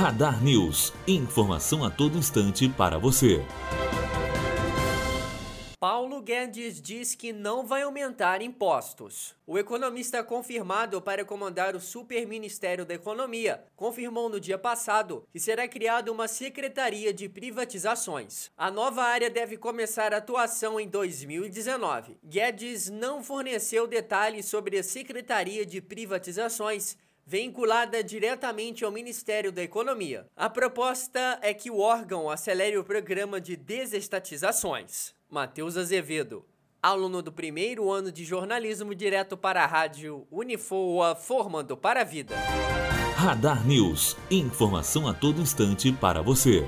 Radar News. Informação a todo instante para você. Paulo Guedes diz que não vai aumentar impostos. O economista confirmado para comandar o Superministério da Economia confirmou no dia passado que será criada uma Secretaria de Privatizações. A nova área deve começar atuação em 2019. Guedes não forneceu detalhes sobre a Secretaria de Privatizações vinculada diretamente ao Ministério da Economia. A proposta é que o órgão acelere o programa de desestatizações. Matheus Azevedo, aluno do primeiro ano de jornalismo direto para a rádio Unifoa, formando para a vida. Radar News, informação a todo instante para você.